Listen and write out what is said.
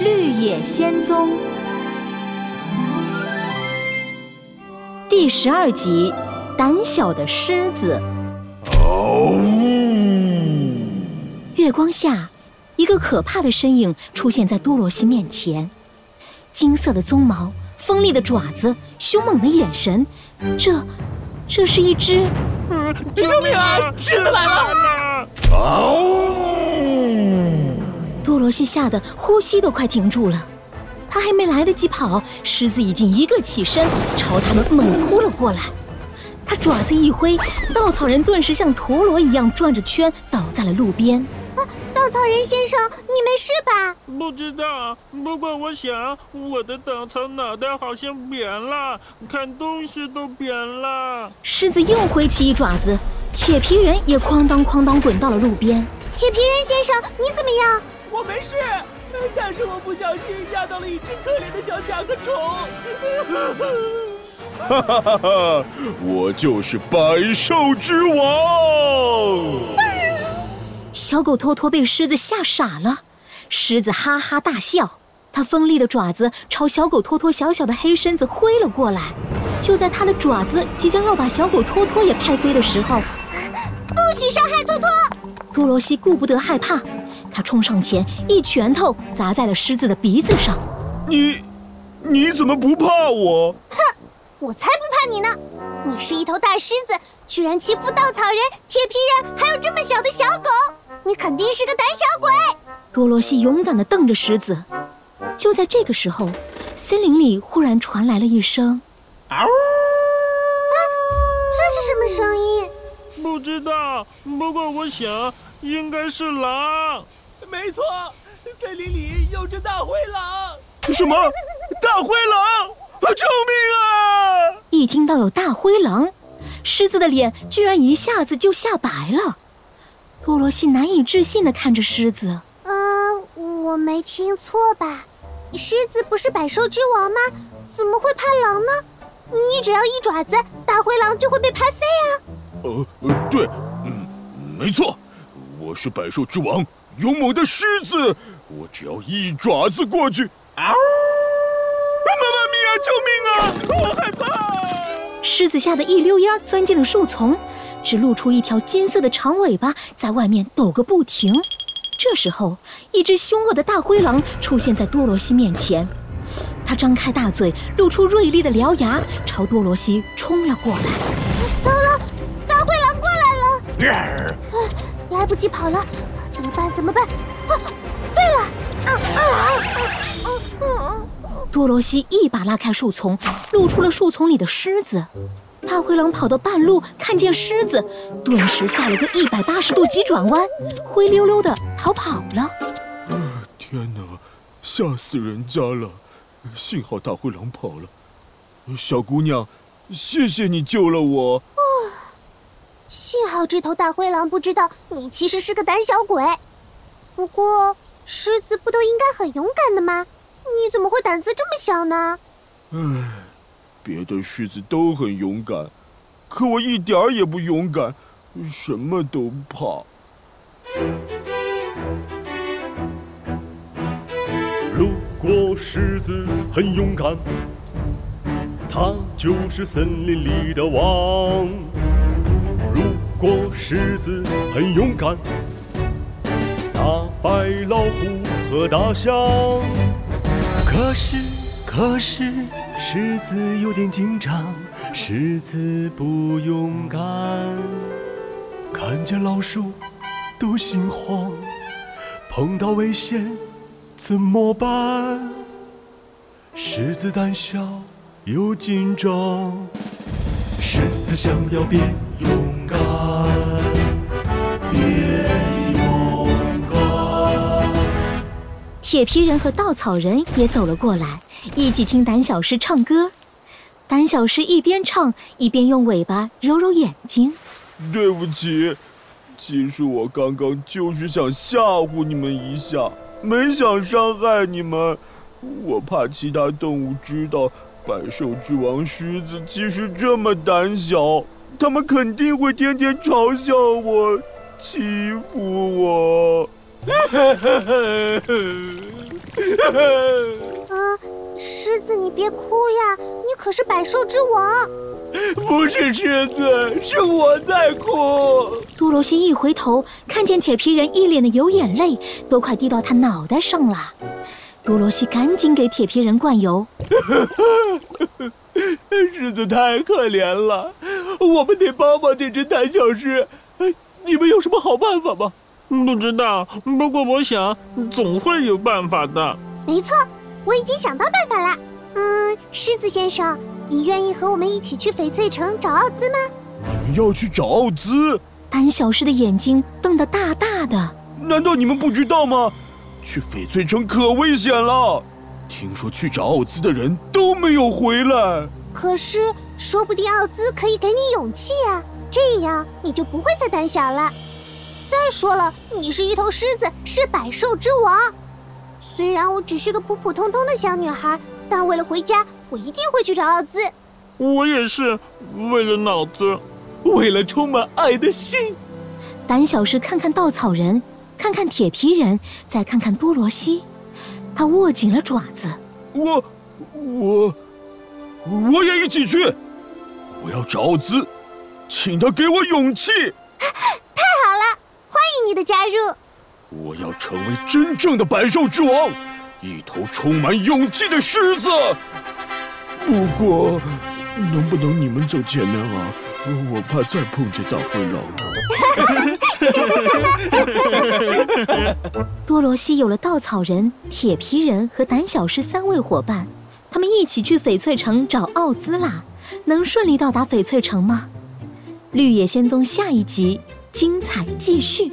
绿野仙踪》第十二集：胆小的狮子。月光下，一个可怕的身影出现在多罗西面前，金色的鬃毛，锋利的爪子，凶猛的眼神，这，这是一只……救命啊！狮罗西吓得呼吸都快停住了，他还没来得及跑，狮子已经一个起身朝他们猛扑了过来。他爪子一挥，稻草人顿时像陀螺一样转着圈倒在了路边。啊稻草人先生，你没事吧？不知道，不过我想我的稻草脑袋好像扁了，看东西都扁了。狮子又挥起一爪子，铁皮人也哐当哐当滚到了路边。铁皮人先生，你怎么样？我没事，但是我不小心压到了一只可怜的小甲壳虫。哈哈哈哈！我就是百兽之王。小狗托托被狮子吓傻了，狮子哈哈大笑，它锋利的爪子朝小狗托托小小的黑身子挥了过来。就在它的爪子即将要把小狗托托也拍飞的时候，不许伤害托托！多罗西顾不得害怕，他冲上前一拳头砸在了狮子的鼻子上。你，你怎么不怕我？哼，我才不怕你呢！你是一头大狮子，居然欺负稻草人、铁皮人，还有这么小的小狗！你肯定是个胆小鬼！多罗西勇敢地瞪着狮子。就在这个时候，森林里忽然传来了一声“嗷”，这是什么声音？不知道，不过我想应该是狼。没错，森林里有只大灰狼。什么？大灰狼？救命啊！一听到有大灰狼，狮子的脸居然一下子就吓白了。多罗西难以置信地看着狮子。呃，我没听错吧？狮子不是百兽之王吗？怎么会怕狼呢？你只要一爪子，大灰狼就会被拍飞啊！呃，对，嗯，没错，我是百兽之王，勇猛的狮子，我只要一爪子过去，啊！妈妈咪呀，救命啊！我害怕！狮子吓得一溜烟钻进了树丛。只露出一条金色的长尾巴，在外面抖个不停。这时候，一只凶恶的大灰狼出现在多罗西面前，它张开大嘴，露出锐利的獠牙，朝多罗西冲了过来。糟了，大灰狼过来了！来不及跑了，办？怎么办？啊，对了！多罗西一把拉开树丛，露出了树丛里的狮子。大灰狼跑到半路，看见狮子，顿时吓了个一百八十度急转弯，灰溜溜的逃跑了。天哪，吓死人家了！幸好大灰狼跑了。小姑娘，谢谢你救了我。幸好这头大灰狼不知道你其实是个胆小鬼。不过，狮子不都应该很勇敢的吗？你怎么会胆子这么小呢？唉。别的狮子都很勇敢，可我一点儿也不勇敢，什么都怕。如果狮子很勇敢，它就是森林里的王。如果狮子很勇敢，打败老虎和大象。可是，可是。狮子有点紧张，狮子不勇敢，看见老鼠都心慌，碰到危险怎么办？狮子胆小又紧张，狮子想要变勇敢，变铁皮人和稻草人也走了过来。一起听胆小狮唱歌，胆小狮一边唱一边用尾巴揉揉眼睛。对不起，其实我刚刚就是想吓唬你们一下，没想伤害你们。我怕其他动物知道百兽之王狮子其实这么胆小，他们肯定会天天嘲笑我，欺负我。啊，狮子，你别哭呀，你可是百兽之王。不是狮子，是我在哭。多罗西一回头，看见铁皮人一脸的油眼泪，都快滴到他脑袋上了。多罗西赶紧给铁皮人灌油。狮子太可怜了，我们得帮帮这只胆小狮。你们有什么好办法吗？不知道，不过我想总会有办法的。没错，我已经想到办法了。嗯，狮子先生。你愿意和我们一起去翡翠城找奥兹吗？你们要去找奥兹？胆小狮的眼睛瞪得大大的。难道你们不知道吗？去翡翠城可危险了。听说去找奥兹的人都没有回来。可是，说不定奥兹可以给你勇气啊，这样你就不会再胆小了。再说了，你是一头狮子，是百兽之王。虽然我只是个普普通通的小女孩，但为了回家。我一定会去找奥兹。我也是，为了脑子，为了充满爱的心。胆小狮看看稻草人，看看铁皮人，再看看多罗西，他握紧了爪子。我，我，我也一起去。我要找奥兹，请他给我勇气。加入。我要成为真正的百兽之王，一头充满勇气的狮子。不过，能不能你们走前面啊？我怕再碰见大灰狼。多罗西有了稻草人、铁皮人和胆小狮三位伙伴，他们一起去翡翠城找奥兹啦。能顺利到达翡翠城吗？绿野仙踪下一集精彩继续。